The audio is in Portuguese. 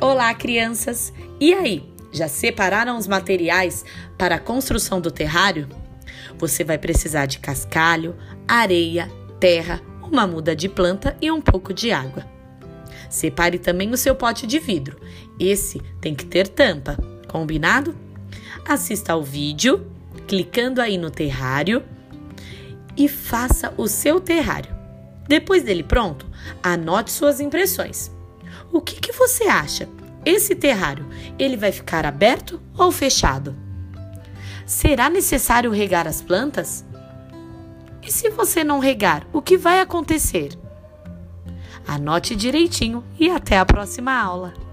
Olá, crianças! E aí, já separaram os materiais para a construção do terrário? Você vai precisar de cascalho, areia, terra, uma muda de planta e um pouco de água. Separe também o seu pote de vidro. Esse tem que ter tampa, combinado? Assista ao vídeo, clicando aí no terrário e faça o seu terrário. Depois dele pronto, anote suas impressões. Você acha? Esse terrário, ele vai ficar aberto ou fechado? Será necessário regar as plantas? E se você não regar, o que vai acontecer? Anote direitinho e até a próxima aula!